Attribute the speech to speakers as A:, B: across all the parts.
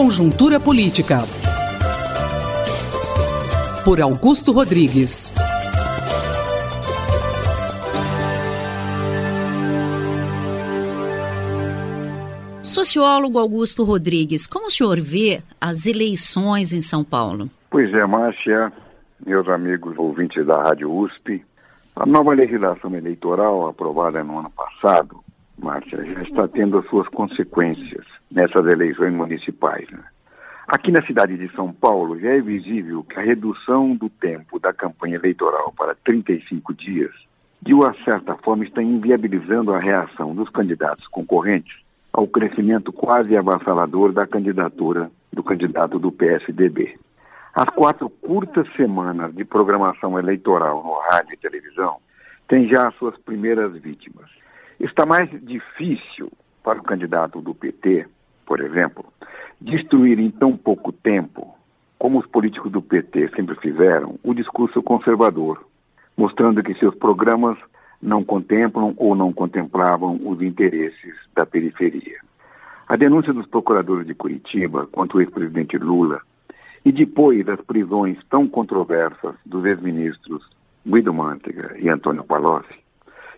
A: Conjuntura Política. Por Augusto Rodrigues.
B: Sociólogo Augusto Rodrigues, como o senhor vê as eleições em São Paulo?
C: Pois é, Márcia, meus amigos ouvintes da Rádio USP, a nova legislação eleitoral aprovada no ano passado, Márcia, já está tendo as suas consequências nessas eleições municipais. Né? Aqui na cidade de São Paulo já é visível que a redução do tempo da campanha eleitoral para 35 dias, de uma certa forma, está inviabilizando a reação dos candidatos concorrentes ao crescimento quase avassalador da candidatura do candidato do PSDB. As quatro curtas semanas de programação eleitoral no rádio e televisão têm já as suas primeiras vítimas. Está mais difícil para o candidato do PT, por exemplo, destruir em tão pouco tempo, como os políticos do PT sempre fizeram, o discurso conservador, mostrando que seus programas não contemplam ou não contemplavam os interesses da periferia. A denúncia dos procuradores de Curitiba contra o ex-presidente Lula e depois das prisões tão controversas dos ex-ministros Guido Mantega e Antônio Palocci,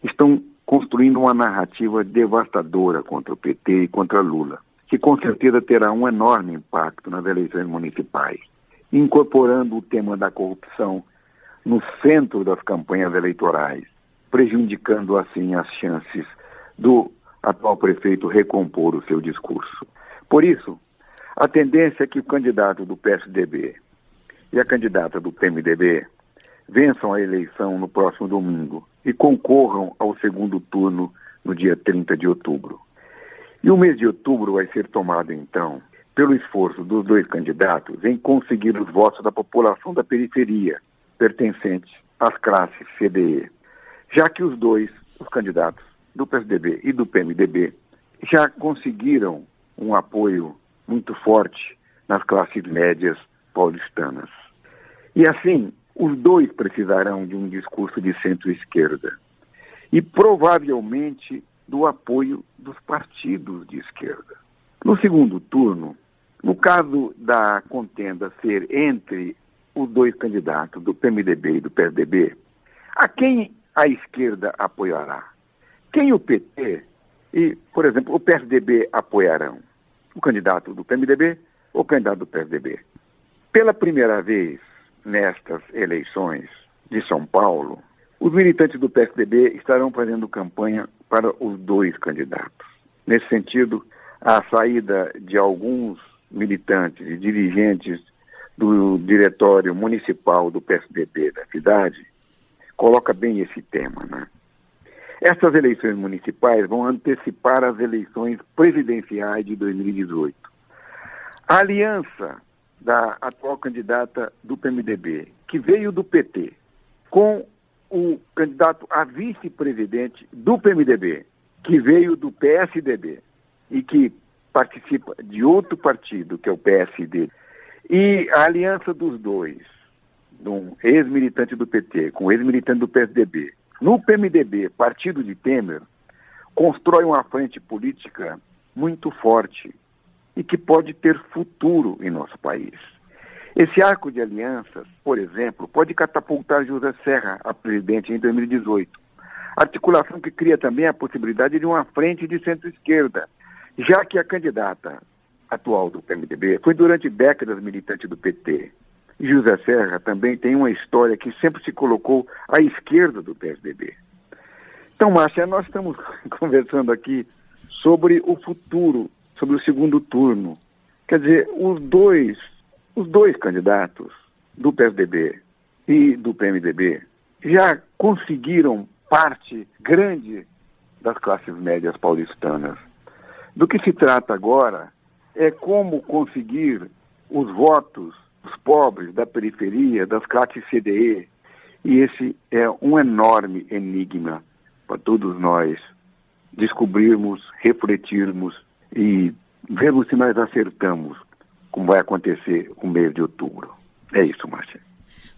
C: estão construindo uma narrativa devastadora contra o PT e contra Lula, que com certeza terá um enorme impacto nas eleições municipais, incorporando o tema da corrupção no centro das campanhas eleitorais, prejudicando assim as chances do atual prefeito recompor o seu discurso. Por isso, a tendência é que o candidato do PSDB e a candidata do PMDB vençam a eleição no próximo domingo e concorram ao segundo turno no dia 30 de outubro. E o mês de outubro vai ser tomado, então, pelo esforço dos dois candidatos em conseguir os votos da população da periferia, pertencentes às classes CDE, já que os dois, os candidatos do PSDB e do PMDB, já conseguiram um apoio muito forte nas classes médias paulistanas. E assim, os dois precisarão de um discurso de centro-esquerda e provavelmente do apoio dos partidos de esquerda. No segundo turno, no caso da contenda ser entre os dois candidatos, do PMDB e do PSDB, a quem a esquerda apoiará? Quem o PT e, por exemplo, o PSDB apoiarão? o candidato do PMDB ou o candidato do PSDB. Pela primeira vez nestas eleições de São Paulo, os militantes do PSDB estarão fazendo campanha para os dois candidatos. Nesse sentido, a saída de alguns militantes e dirigentes do diretório municipal do PSDB da cidade coloca bem esse tema, né? Essas eleições municipais vão antecipar as eleições presidenciais de 2018. A aliança da atual candidata do PMDB, que veio do PT, com o candidato a vice-presidente do PMDB, que veio do PSDB e que participa de outro partido, que é o PSD, e a aliança dos dois, de um ex-militante do PT com ex-militante do PSDB, no PMDB, partido de Temer, constrói uma frente política muito forte e que pode ter futuro em nosso país. Esse arco de alianças, por exemplo, pode catapultar José Serra a presidente em 2018. Articulação que cria também a possibilidade de uma frente de centro-esquerda, já que a candidata atual do PMDB foi durante décadas militante do PT José Serra também tem uma história que sempre se colocou à esquerda do PSDB. Então, Márcia, nós estamos conversando aqui sobre o futuro, sobre o segundo turno. Quer dizer, os dois, os dois candidatos do PSDB e do PMDB já conseguiram parte grande das classes médias paulistanas. Do que se trata agora é como conseguir os votos dos pobres, da periferia, das classes CDE. E esse é um enorme enigma para todos nós descobrirmos, refletirmos e vermos se nós acertamos como vai acontecer o mês de outubro. É isso, Márcia.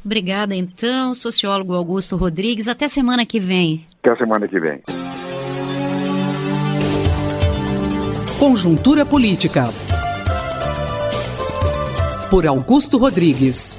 B: Obrigada, então, sociólogo Augusto Rodrigues. Até semana que vem.
C: Até semana que vem.
A: Conjuntura Política Por Augusto Rodrigues.